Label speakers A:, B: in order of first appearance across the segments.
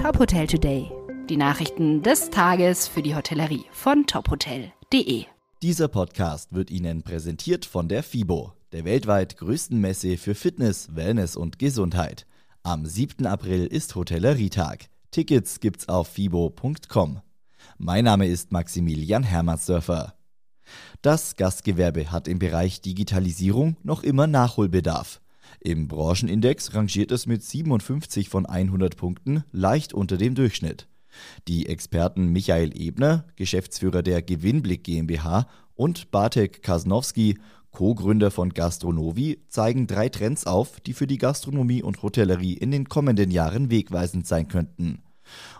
A: Top Hotel Today. Die Nachrichten des Tages für die Hotellerie von tophotel.de.
B: Dieser Podcast wird Ihnen präsentiert von der FIBO, der weltweit größten Messe für Fitness, Wellness und Gesundheit. Am 7. April ist Hotellerietag. Tickets gibt's auf fibo.com. Mein Name ist Maximilian Hermannsdörfer. Das Gastgewerbe hat im Bereich Digitalisierung noch immer Nachholbedarf. Im Branchenindex rangiert es mit 57 von 100 Punkten leicht unter dem Durchschnitt. Die Experten Michael Ebner, Geschäftsführer der Gewinnblick GmbH, und Bartek Kasnowski, Co-Gründer von Gastronovi, zeigen drei Trends auf, die für die Gastronomie und Hotellerie in den kommenden Jahren wegweisend sein könnten.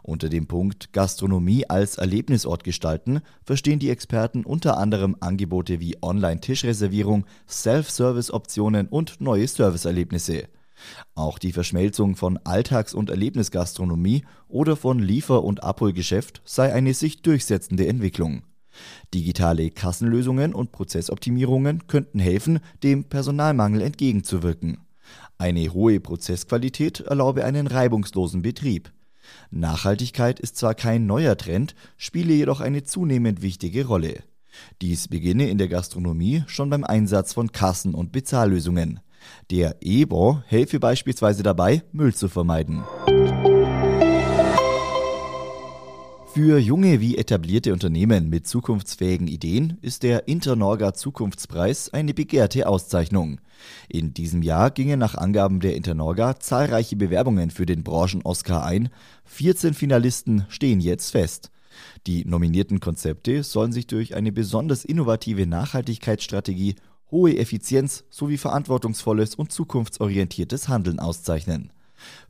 B: Unter dem Punkt Gastronomie als Erlebnisort gestalten verstehen die Experten unter anderem Angebote wie Online-Tischreservierung, Self-Service-Optionen und neue Serviceerlebnisse. Auch die Verschmelzung von Alltags- und Erlebnisgastronomie oder von Liefer- und Abholgeschäft sei eine sich durchsetzende Entwicklung. Digitale Kassenlösungen und Prozessoptimierungen könnten helfen, dem Personalmangel entgegenzuwirken. Eine hohe Prozessqualität erlaube einen reibungslosen Betrieb. Nachhaltigkeit ist zwar kein neuer Trend, spiele jedoch eine zunehmend wichtige Rolle. Dies beginne in der Gastronomie schon beim Einsatz von Kassen- und Bezahllösungen. Der E-Bon helfe beispielsweise dabei, Müll zu vermeiden. Für junge wie etablierte Unternehmen mit zukunftsfähigen Ideen ist der Internorga Zukunftspreis eine begehrte Auszeichnung. In diesem Jahr gingen nach Angaben der Internorga zahlreiche Bewerbungen für den Branchen-Oscar ein. 14 Finalisten stehen jetzt fest. Die nominierten Konzepte sollen sich durch eine besonders innovative Nachhaltigkeitsstrategie, hohe Effizienz sowie verantwortungsvolles und zukunftsorientiertes Handeln auszeichnen.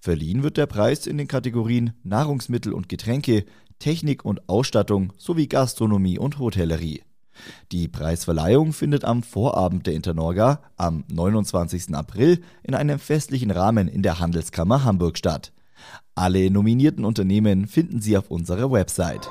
B: Verliehen wird der Preis in den Kategorien Nahrungsmittel und Getränke, Technik und Ausstattung sowie Gastronomie und Hotellerie. Die Preisverleihung findet am Vorabend der Internorga am 29. April in einem festlichen Rahmen in der Handelskammer Hamburg statt. Alle nominierten Unternehmen finden Sie auf unserer Website.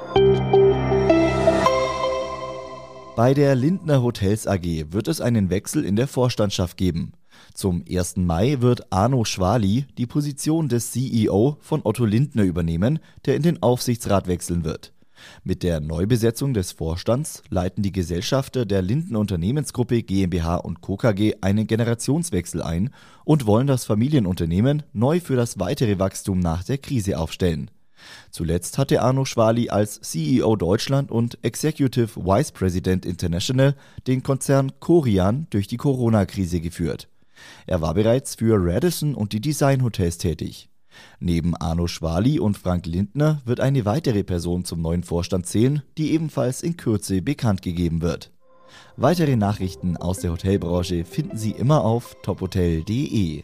B: Bei der Lindner Hotels AG wird es einen Wechsel in der Vorstandschaft geben. Zum 1. Mai wird Arno Schwali die Position des CEO von Otto Lindner übernehmen, der in den Aufsichtsrat wechseln wird. Mit der Neubesetzung des Vorstands leiten die Gesellschafter der Lindner Unternehmensgruppe GmbH und Co. KG einen Generationswechsel ein und wollen das Familienunternehmen neu für das weitere Wachstum nach der Krise aufstellen. Zuletzt hatte Arno Schwali als CEO Deutschland und Executive Vice President International den Konzern Corian durch die Corona-Krise geführt. Er war bereits für Radisson und die Design Hotels tätig. Neben Arno Schwali und Frank Lindner wird eine weitere Person zum neuen Vorstand zählen, die ebenfalls in Kürze bekannt gegeben wird. Weitere Nachrichten aus der Hotelbranche finden Sie immer auf tophotel.de.